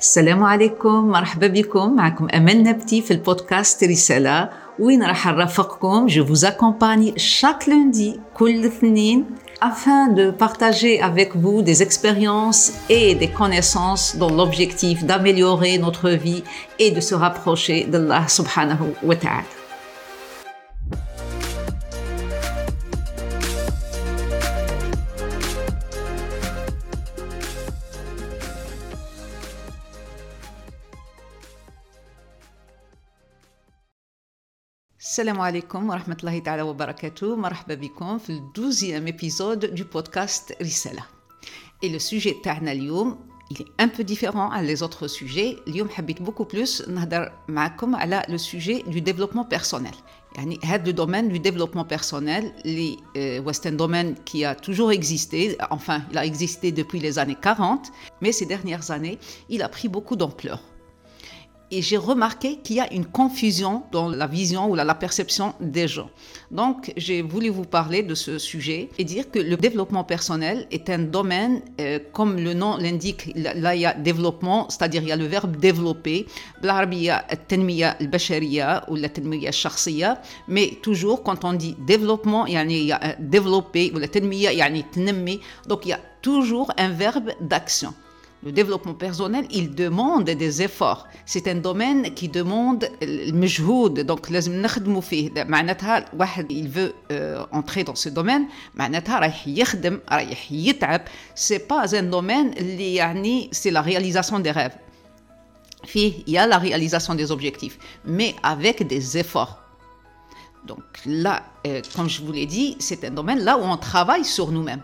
السلام عليكم مرحبا بكم معكم أمل نبتي في البودكاست رسالة وين راح نرافقكم je vous accompagne chaque lundi كل اثنين afin de partager avec vous des expériences et des connaissances dans l'objectif d'améliorer notre vie et de se rapprocher d'Allah subhanahu wa ta'ala. Salam alaikum wa rahmatullahi ta'ala wa barakatuh. Marhaba bikum في le 12e épisode du podcast Risala. Et le sujet تاعنا اليوم il est un peu différent à les autres sujets. اليوم حبيت beaucoup plus نهضر معكم على le sujet du développement personnel. يعني هذا le domaine du développement personnel اللي euh, c'est un domaine qui a toujours existé, enfin il a existé depuis les années 40, mais ces dernières années, il a pris beaucoup d'ampleur. et j'ai remarqué qu'il y a une confusion dans la vision ou la, perception des gens. Donc, j'ai voulu vous parler de ce sujet et dire que le développement personnel est un domaine, euh, comme le nom l'indique, là il y a développement, c'est-à-dire il y a le verbe développer, mais toujours quand on dit développement, il y a développer, donc il y a toujours un verbe d'action. Le développement personnel, il demande des efforts. C'est un domaine qui demande المجهود donc لازم نخدموا فيه معناتها واحد il veut euh, entrer dans ce domaine معناتها رايح يخدم رايح يتعب c'est pas un domaine اللي يعني c'est la réalisation des rêves فيه il y a la réalisation des objectifs mais avec des efforts donc là euh, comme je vous l'ai dit c'est un domaine là où on travaille sur nous-mêmes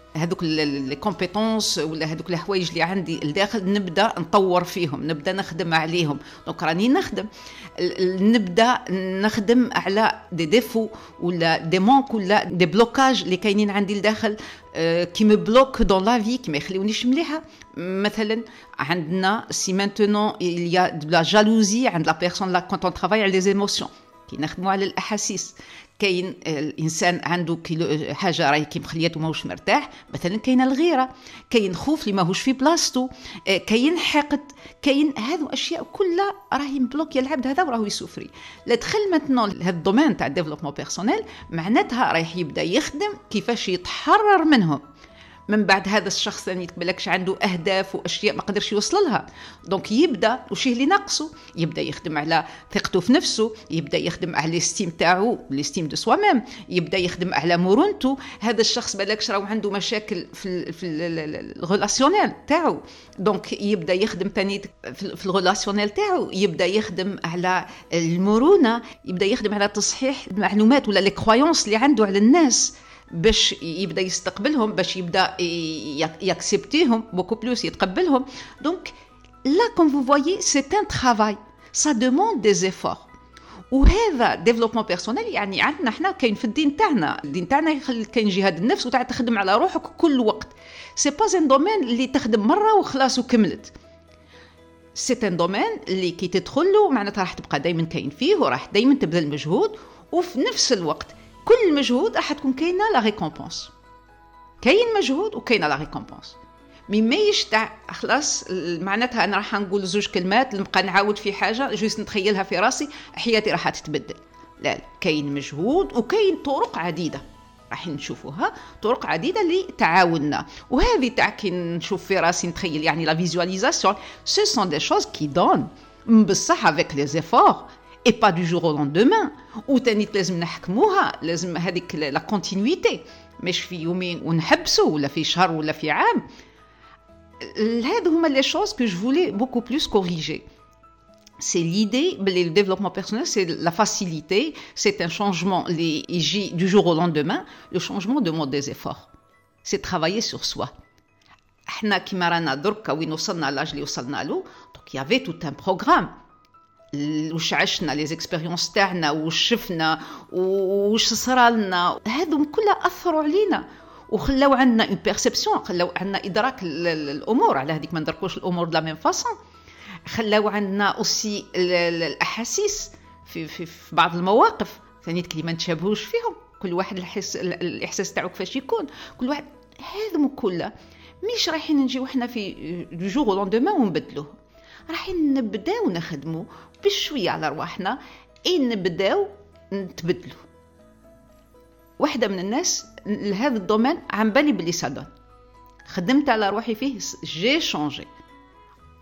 هذوك لي كومبيتونس ولا هذوك الحوايج اللي عندي الداخل نبدأ نطور فيهم نبدأ نخدم عليهم. دونك راني نخدم. نبدأ نخدم على دي ديفو ولا دي مونك ولا دي بلوكاج اللي كاينين عندي لداخل كي مو بلوك دون لا في كي ما يخليونيش مليحة. مثلا عندنا سي مانتونون il y a de la jalousie عند لا بيرسون لا اون ترافاي على لي ايموسيون كي نخدموا على الأحاسيس. كاين الإنسان عنده كيلو حاجة راهي كي مخليته ماهوش مرتاح مثلا كاين الغيرة كاين خوف اللي ماهوش في بلاصتو كاين حقد كاين هذو أشياء كلها راهي مبلوكي العبد هذا وراهو يسوفري. لا دخل ماتنون هذا الدومين تاع الديفلوبمون بيرسونيل معناتها رايح يبدا يخدم كيفاش يتحرر منهم. من بعد هذا الشخص اللي يتقبلكش عنده أهداف وأشياء ما قدرش يوصل لها. دونك يبدأ وش اللي ناقصه؟ يبدأ يخدم على ثقته في نفسه يبدأ يخدم على الاستيم تاعو الاستيم دو سوا ميم يبدأ يخدم على مرونته هذا الشخص بالكش راهو عنده مشاكل في في الريلاسيونيل تاعو. دونك يبدأ يخدم ثاني في الريلاسيونيل تاعو. يبدأ يخدم على المرونة يبدأ يخدم على تصحيح المعلومات ولا لي كرويونس اللي عنده على الناس. باش يبدا يستقبلهم باش يبدا يأكسبتيهم بوكو بلوس يتقبلهم. دونك لا كوم فو فويي سي ان ترافاي سا دوموند دي زيفور وهذا ديفلوبمون بيرسونيل يعني عندنا إحنا كاين في الدين تاعنا. الدين تاعنا كاين جهاد النفس وتاع تخدم على روحك كل وقت. سي با ان دومين اللي تخدم مرة وخلاص وكملت. سي ان دومين اللي كي تدخل له معناتها راح تبقى دائما كاين فيه وراح دائما تبذل مجهود. وفي نفس الوقت كل مجهود راح تكون كاينة لا ريكومبونس كاين مجهود وكاينة لا ريكومبونس مي مايش تاع خلاص معناتها أنا راح نقول زوج كلمات نبقى نعاود في حاجة جوست نتخيلها في راسي حياتي راح تتبدل. لا لا. كاين مجهود وكاين طرق عديدة. راح نشوفوها طرق عديدة لتعاوننا. وهذه تاع كي نشوف في راسي نتخيل يعني لا فيزواليزاسيون سو سون دي شوز كي دون بصح افيك لي زيفور اي با دو جور او لوندومان وتاني لازم نحكموها لازم هذيك لا كونتينيتي مش في يومين ونحبسوا ولا في شهر ولا في عام هذو هما لي شوز كو جو فولي بوكو بلوس كوريجي c'est l'idée, le développement personnel, c'est la facilité, c'est un changement les, du jour au lendemain. Le changement demande des efforts. C'est travailler sur soi. احنا كيما رانا دركا وين وصلنا وش عشنا لي زيكسبيريونس تاعنا وش شفنا وش صرالنا هذم كلها أثروا علينا. وخلاو عندنا اون بيرسيبسيون خلاو عندنا إدراك الأمور على هذيك ما ندركوش الأمور دو لا ميم فاسون خلاو عندنا اوسي الأحاسيس في, في, في بعض المواقف. ثاني اللي ما نتشابهوش فيهم. كل واحد الحس الإحساس تاعو كيفاش يكون. كل واحد هذم كله مش رايحين نجيو إحنا في دو جور لوندومان ونبدلوه. رايحين نبداو نخدمو بشوية على رواحنا. إي نبداو نتبدلو. واحدة من الناس لهذا الدومين عم بالي بلي سادون خدمت على روحي فيه جي شونجي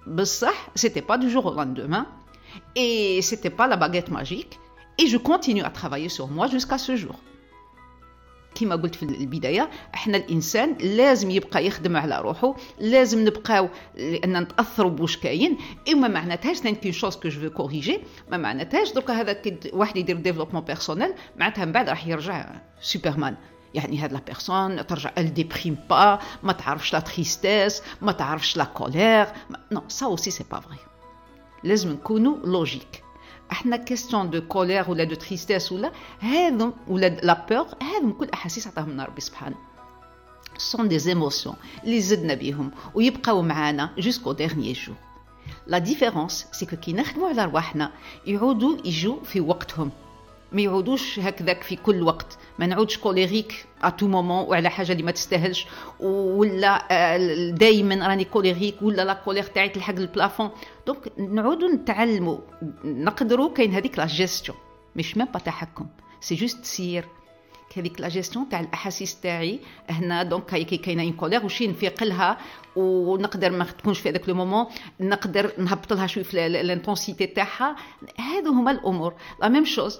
بصح سيتي با دو جور au lendemain. Et c'était pas la baguette magique. Et je continue à travailler sur moi jusqu'à ce jour. كما قلت في البداية إحنا الإنسان لازم يبقى يخدم على روحه لازم نبقاو لأن نتأثروا بوش كاين إما ما معناتهاش كي شوز كو جو كوريجي ما معناتهاش دركا هذا كي واحد يدير ديفلوبمون بيرسونيل معناتها من بعد راح يرجع سوبرمان يعني هاد لا بيرسون ترجع ال ديبريم با ما تعرفش لا تريستيس ما تعرفش لا كولير نو سا اوسي سي با فري لازم نكونوا لوجيك إحنا كيستيون دو كولير ولا دو تريستيس ولا هذم ولا لا بور هذم كل أحاسيس عطاهم ربي سبحانه. سون دي زيموسيون اللي زدنا بيهم ويبقاو معانا جوسكو ديرنيي جور لا ديفيرونس سي كي نخدموا على رواحنا يعودوا يجوا في وقتهم. ما يعودوش هكذاك في كل وقت ما نعودش كوليريك ا تو مومون وعلى حاجة اللي ما تستاهلش ولا دائما راني كوليريك ولا لا كولير تاعي تلحق البلافون دونك نعودوا نتعلموا نقدروا كاين هذيك لا جيستيون مش ميم با تحكم سي جوست سير هذيك لا جيستيون تاع الاحاسيس تاعي هنا دونك كي كاينة اون كولير وشي نفيق لها ونقدر ما تكونش في هذاك لو مومون نقدر نهبط لها شوية في الانتونسيتي تاعها هادو هما الأمور لا ميم شوز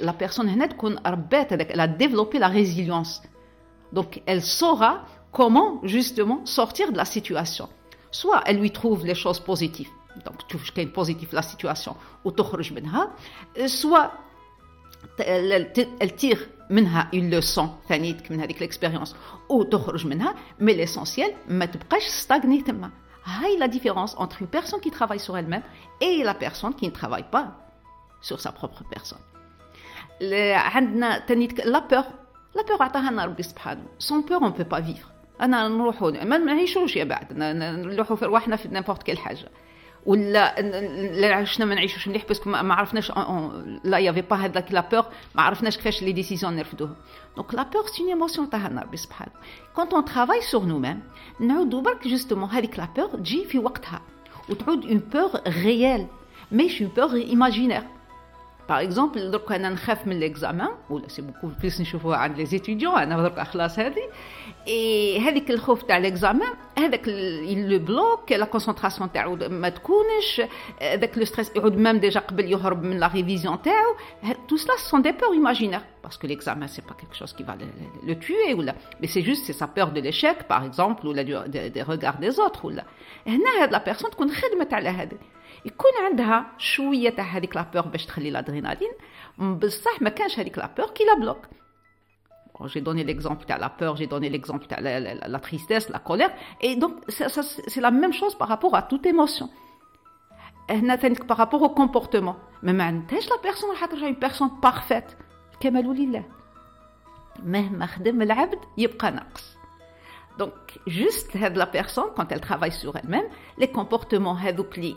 la personne elle a développé la résilience. Donc elle saura comment justement sortir de la situation. Soit elle lui trouve les choses positives, donc tu vois positif la situation, ou soit elle tire une leçon من l'expérience ou mais l'essentiel ما تبقاش stagner C'est la différence entre une personne qui travaille sur elle-même et la personne qui ne travaille pas sur sa propre personne عندنا تاني لا بور لا بور عطاها لنا ربي سبحانه. سون بور اون بو با فيفر أنا نروحوا ما نعيشوش يا بعد. نروحوا في رواحنا في نيمبورت كيل حاجة. ولا لا عشنا ما نعيشوش مليح باسكو ما عرفناش لا يافي با هذاك لا بور ما عرفناش كيفاش لي ديسيزيون نرفدوهم دونك لا بور سي ايموسيون لنا ربي سبحانه. كونت اون ترافاي سور نو ميم نعودوا برك جوستومون هذيك لا بور تجي في وقتها. وتعود اون بور ريال ماشي اون بور ايماجينير باغ اكزومبل درك انا نخاف من ليكزامان ولا سي بوكو بليس نشوفوها عند لي زيتيديون انا درك خلاص هذه اي هذيك الخوف تاع ليكزامان هذاك لو بلوك لا كونسونطراسيون تاعو ما تكونش هذاك لو ستريس يعود ميم ديجا قبل يهرب من لا ريفيزيون تاعو تو سلا سون دي بور ايماجينير باسكو ليكزامان سي با كيك شوز كي فا لو توي ولا مي سي جوست سي سا بور دو ليشيك باغ اكزومبل ولا دي ريغار دي زوتر ولا هنا هاد لا بيرسون تكون خدمت على هذا يكون عندها شويه تاع هذيك لابور باش تخلي l'adrénaline بصح ما كانش هذيك لابور كي لا بلوك j'ai donné l'exemple de la peur, j'ai donné l'exemple de la, la, la, tristesse, la colère. Et donc, c'est la même chose par rapport à toute émotion. Par rapport au comportement. Mais maintenant, la personne, est une personne parfaite. كمال لله مهما خدم العبد يبقى ناقص donc, juste la personne, quand elle travaille sur elle-même, les comportements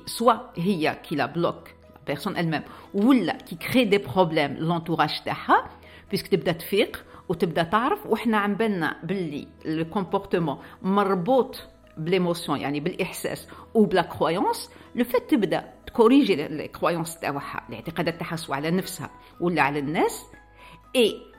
soit هي qui la bloque, la personne elle-même, ou qui crée des problèmes, l'entourage تاعها, puisque تبدا تفيق وتبدا تعرف وحنا عم بالنا باللي le comportement مربوط بالايموسيون يعني بالاحساس وبلا كرويونس لو فات تبدا تكوريجي لي كرويونس تاعها الاعتقادات تاعها سواء على نفسها ولا على الناس اي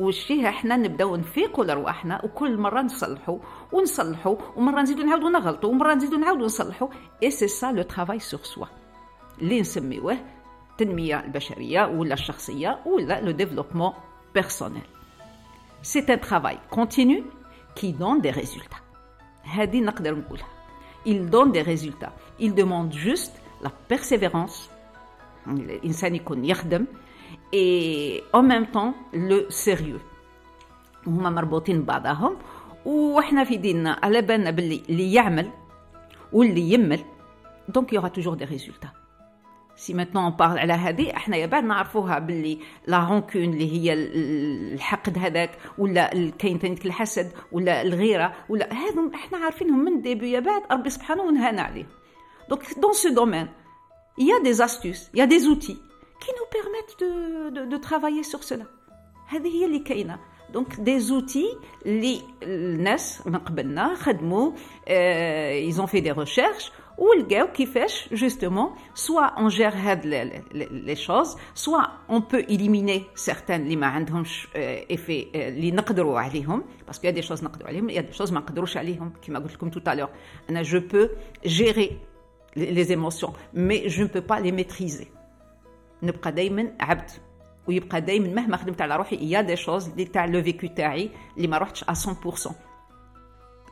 والشيء إحنا نبداو نفيقوا لرواحنا وكل مرة نصلحوا ونصلحوا ومرة نزيدوا نعاودوا نغلطوا ومرة نزيدوا نعاودوا نصلحوا. اي سي سا لو ترافاي سور سوا اللي نسميوه التنميه البشرية ولا الشخصية ولا لو ديفلوبمون بيرسونيل سي ان ترافاي كونتينيو كي دون دي ريزولتا هذه نقدر نقولها. Il donne des résultats. Il demande juste la persévérance. الإنسان يكون يخدم et en même temps le sérieux. هما مربوطين ببعضهم. وحنا في ديننا على بالنا باللي اللي يعمل واللي يمل. دونك يوغا توجور دي ريزولتا سي ماتنون اون على هذه إحنا يا بعد نعرفوها باللي لا رونكون اللي هي الحقد هذاك ولا كاين ثاني الحسد ولا الغيرة ولا هذم إحنا عارفينهم من ديبي يا بعد ربي سبحانه ونهانا عليهم. دونك دون سو دومين il y a a des outils. qui nous permettent de, de, de travailler sur cela. هذه هي اللي كاينه دونك دي زوتي اللي الناس من قبلنا خدموا ils ont fait des recherches ولقاو كيفاش justement soit on gère هاد les choses soit on peut éliminer certaines اللي ما عندهمش effet اللي نقدروا عليهم باسكو يا دي choses نقدروا عليهم يا دي choses ما نقدروش عليهم كما قلت لكم tout à l'heure انا je peux gérer les émotions mais je ne peux pas les maîtriser نبقى دائما عبد ويبقى دائما مهما خدمت على روحي il y a des choses اللي تاع لو فيكو تاعي اللي ما رحتش à 100%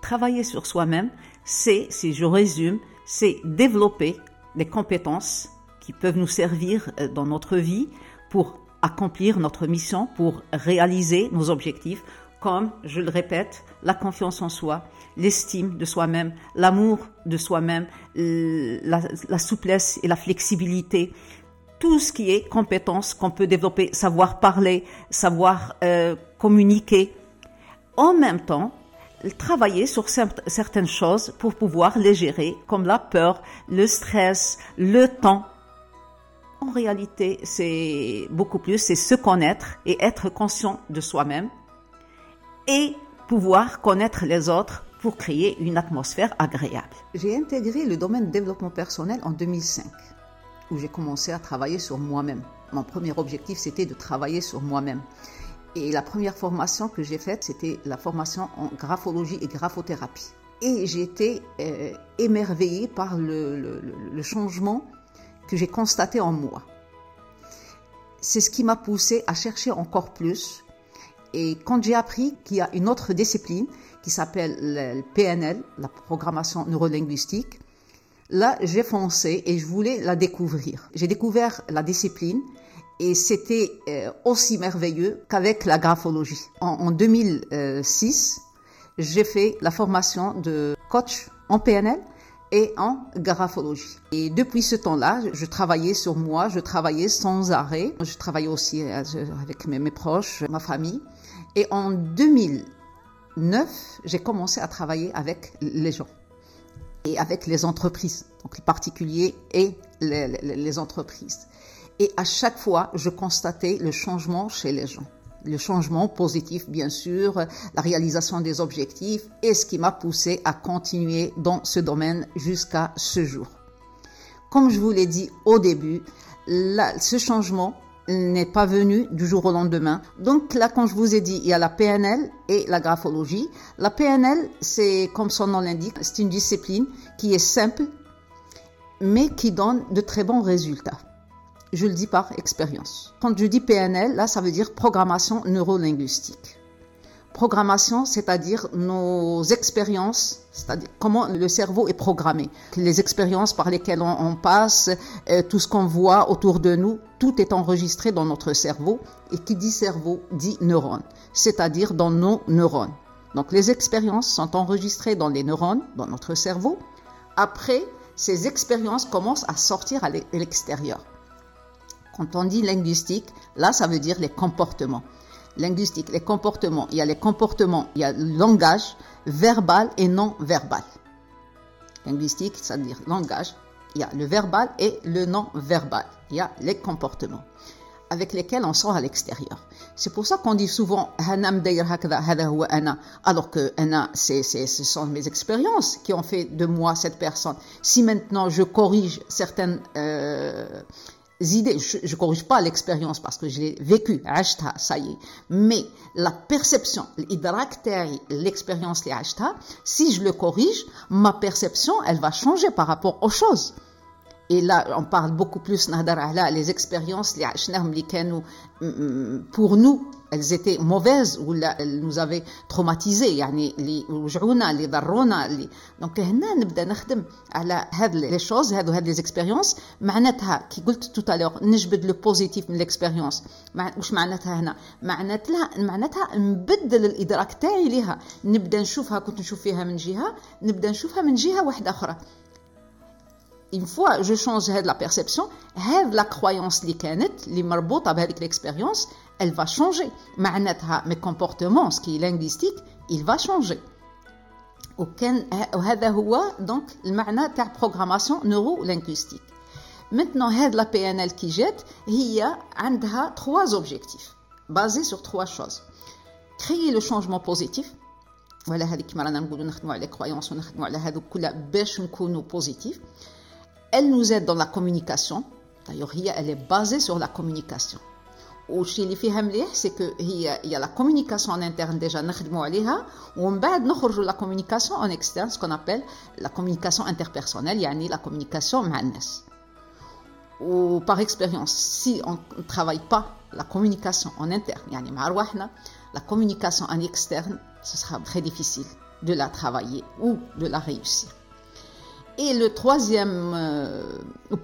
travailler sur soi-même c'est si je résume c'est développer des compétences qui peuvent nous servir dans notre vie pour accomplir notre mission, pour réaliser nos objectifs, comme, je le répète, la confiance en soi, l'estime de soi-même, l'amour de soi-même, la, la, souplesse et la flexibilité, tout ce qui est compétences qu'on peut développer, savoir parler, savoir euh, communiquer. En même temps, travailler sur certaines choses pour pouvoir les gérer, comme la peur, le stress, le temps. En réalité, c'est beaucoup plus, c'est se connaître et être conscient de soi-même et pouvoir connaître les autres pour créer une atmosphère agréable. J'ai intégré le domaine de développement personnel en 2005, où j'ai commencé à travailler sur moi-même. Mon premier objectif, c'était de travailler sur moi-même. Et la première formation que j'ai faite, c'était la formation en graphologie et graphothérapie. Et j'ai été euh, émerveillée par le, le, le changement que j'ai constaté en moi. C'est ce qui m'a poussé à chercher encore plus. Et quand j'ai appris qu'il y a une autre discipline qui s'appelle le PNL, la programmation neurolinguistique, là j'ai foncé et je voulais la découvrir. J'ai découvert la discipline et c'était aussi merveilleux qu'avec la graphologie. En, en 2006, j'ai fait la formation de coach en PNL et en graphologie. Et depuis ce temps-là, je travaillais sur moi, je travaillais sans arrêt. Je travaillais aussi avec mes, mes proches, ma famille. Et en 2009, j'ai commencé à travailler avec les gens et avec les entreprises, donc les particuliers et les, entreprises. Et à chaque fois, je constatais le changement chez les gens. Le changement positif, bien sûr, la réalisation des objectifs et ce qui m'a poussé à continuer dans ce domaine jusqu'à ce jour. Comme je vous l'ai dit au début, ce changement n'est pas venu du jour au lendemain. Donc là, quand je vous ai dit, il y a la PNL et la graphologie. La PNL, c'est comme son nom l'indique, c'est une discipline qui est simple, mais qui donne de très bons résultats. Je le dis par expérience. Quand je dis PNL, là, ça veut dire programmation neurolinguistique. Programmation, c'est-à-dire nos expériences, c'est-à-dire comment le cerveau est programmé, les expériences par lesquelles on, passe, euh, tout ce qu'on voit autour de nous, tout est enregistré dans notre cerveau. Et qui dit cerveau dit neurone, c'est-à-dire dans nos neurones. Donc les expériences sont enregistrées dans les neurones, dans notre cerveau. Après, ces expériences commencent à sortir à l'extérieur. Quand on dit linguistique, là, ça veut dire les comportements. Linguistique, les comportements. Il y a les comportements, il y a le langage verbal et non verbal. Linguistique, c'est-à-dire langage. Il y a le verbal et le non verbal. Il y a les comportements avec lesquels on sort à l'extérieur. C'est pour ça qu'on dit souvent alors que c'est, c'est, ce sont mes expériences qui ont fait de moi cette personne. Si maintenant je corrige certaines euh, idées, je ne corrige pas l'expérience parce que je l'ai vécu, ça y est. Mais la perception, l'expérience, si je le corrige, ma perception, elle va changer par rapport aux choses. Et là, on parle beaucoup plus les expériences pour nous elles étaient mauvaises ou elles nous avaient traumatisés دونك هنا نبدأ نخدم على هاد لي شوز هادو هاد لي زيكسبيريونس معناتها كي قلت توت الوغ نجبد لو بوزيتيف من ليكسبيريونس واش معناتها هنا؟ معناتها معناتها نبدل الإدراك تاعي ليها. نبدأ نشوفها كنت نشوف فيها من جهة نبدأ نشوفها من جهة واحدة أخرى. une fois je change la perception هاد la croyance اللي كانت اللي مربوطه بهذيك l'expérience elle va changer معناتها mes comportements ce qui est linguistique il va changer وكان وهذا هو donc المعنى تاع programmation neuro linguistique maintenant هاد la PNL qui جات هي عندها trois objectifs basés sur trois choses créer le changement positif ولا هذيك كما رانا نقولوا نخدموا على croyances ونخدموا على هذوك كلها باش نكونوا positifs elle nous aide dans la communication. D'ailleurs, elle est basée sur la communication. Ou chez les filles c'est que il y a la communication en interne déjà نخدموا عليها ومن بعد نخرجوا la communication en externe ce qu'on appelle la communication interpersonnelle يعني la communication مع الناس ou par expérience si on ne travaille pas la communication en interne يعني مع رواحنا la communication en externe ce sera très difficile de la travailler ou de la réussir et le troisième euh,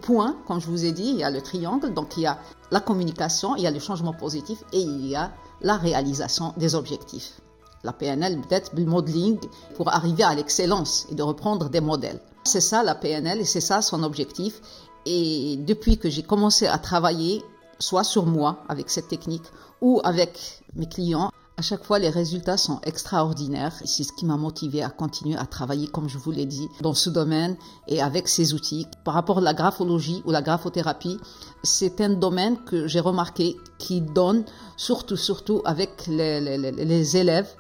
point, comme je vous ai dit, il y a le triangle, donc il y a la communication, il y a le changement positif et il y a la réalisation des objectifs. La PNL peut-être le modeling pour arriver à l'excellence et de reprendre des modèles. C'est ça la PNL et c'est ça son objectif. Et depuis que j'ai commencé à travailler, soit sur moi avec cette technique ou avec mes clients, à chaque fois, les résultats sont extraordinaires. C'est ce qui m'a motivé à continuer à travailler, comme je vous l'ai dit, dans ce domaine et avec ces outils. Par rapport à la graphologie ou la graphothérapie, c'est un domaine que j'ai remarqué qui donne, surtout, surtout avec les, élèves,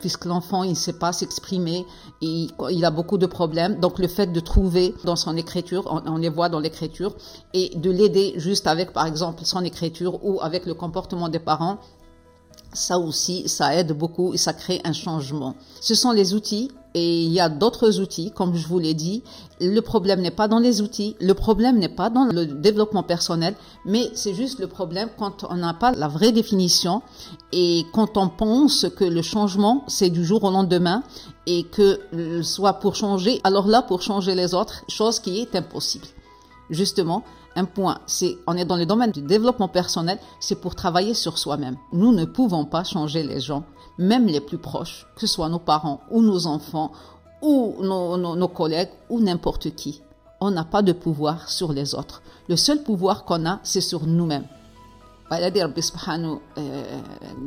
puisque l'enfant il ne sait pas s'exprimer, il, il a beaucoup de problèmes. Donc le fait de trouver dans son écriture, on les voit dans l'écriture, et de l'aider juste avec par exemple son écriture ou avec le comportement des parents, ça aussi, ça aide beaucoup et ça crée un changement. Ce sont les outils et il y a d'autres outils, comme je vous l'ai dit. Le problème n'est pas dans les outils, le problème n'est pas dans le développement personnel, mais c'est juste le problème quand on n'a pas la vraie définition et quand on pense que le changement, c'est du jour au lendemain et que soit pour changer, alors là, pour changer les autres, chose qui est impossible. Justement, un point, c'est on est dans le domaine du développement personnel, c'est pour travailler sur soi-même. Nous ne pouvons pas changer les gens, même les plus proches, que ce soit nos parents ou nos enfants ou nos, nos collègues ou n'importe qui. On n'a pas de pouvoir sur les autres. Le seul pouvoir qu'on a, c'est sur nous-mêmes. وهذا ربي سبحانه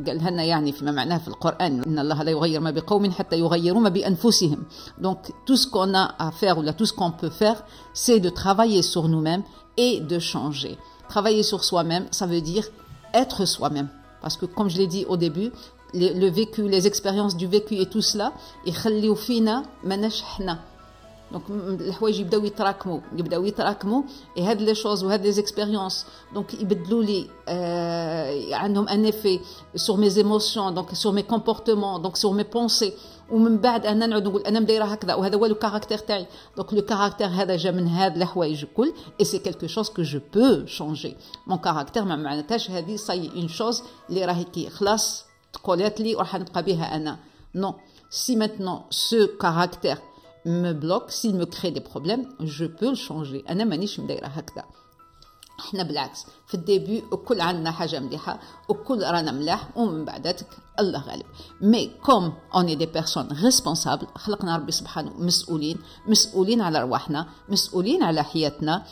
قالها لنا يعني فيما معناه في القرآن إن الله لا يغير ما بقوم حتى يغيروا ما بأنفسهم donc tout ce qu'on a à faire ou là tout ce qu'on peut faire c'est de travailler sur nous-mêmes et de changer travailler sur soi-même ça veut dire être soi-même parce que comme je l'ai dit au début le vécu les expériences du vécu et tout cela يخليو فينا ما نشحنا دونك الحوايج يبداو يتراكموا يبداو يتراكموا هاد لي شوز وهاد لي زيكسبيريونس دونك يبدلوا لي آه عندهم ان افي سور مي ايموسيون دونك سور مي كومبورتمون دونك سور مي بونسي ومن بعد انا نعود نقول انا مدايره هكذا وهذا هو لو كاركتير تاعي دونك لو كاركتير هذا جا من هاد الحوايج الكل اي سي كيلكو شوز كو جو بو شونجي مون كاركتير ما معناتهاش هذه ساي اون شوز اللي راهي كي خلاص تقولات لي وراح نبقى بها انا نو سي ماتنون سو كاركتير me bloque, s'il me crée des problèmes, je peux le changer. أنا مانيش مدايرة هكذا. إحنا بالعكس في الديبي وكل عندنا حاجة مليحة وكل رانا ملاح ومن بعداتك الله غالب مي كوم اوني دي بيرسون ريسبونسابل خلقنا ربي سبحانه مسؤولين مسؤولين على رواحنا مسؤولين على حياتنا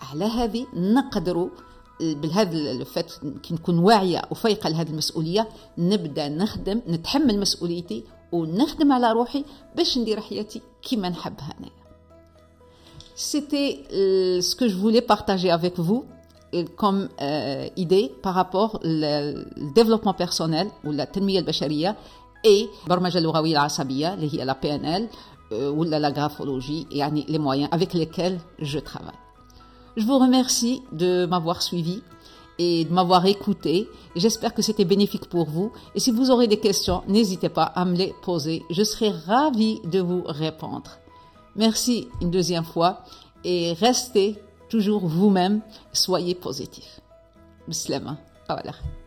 على هذه نقدروا بهذا الفات كي نكون واعيه وفايقه لهذه المسؤوليه نبدا نخدم نتحمل مسؤوليتي ونخدم على روحي باش ندير حياتي كيما نحبها انايا C'était euh, ce que je voulais partager avec vous comme euh, idée par rapport au développement personnel ou la تنمية البشرية et برمجة اللغوية العصبية اللي هي la PNL euh, ou la graphologie يعني les moyens avec lesquels je travaille. Je vous remercie de m'avoir suivi et de m'avoir écouté. J'espère que c'était bénéfique pour vous. Et si vous aurez des questions, n'hésitez pas à me les poser. Je serai ravie de vous répondre. Merci une deuxième fois et restez toujours vous-même. Soyez positif. Bislama. Voilà.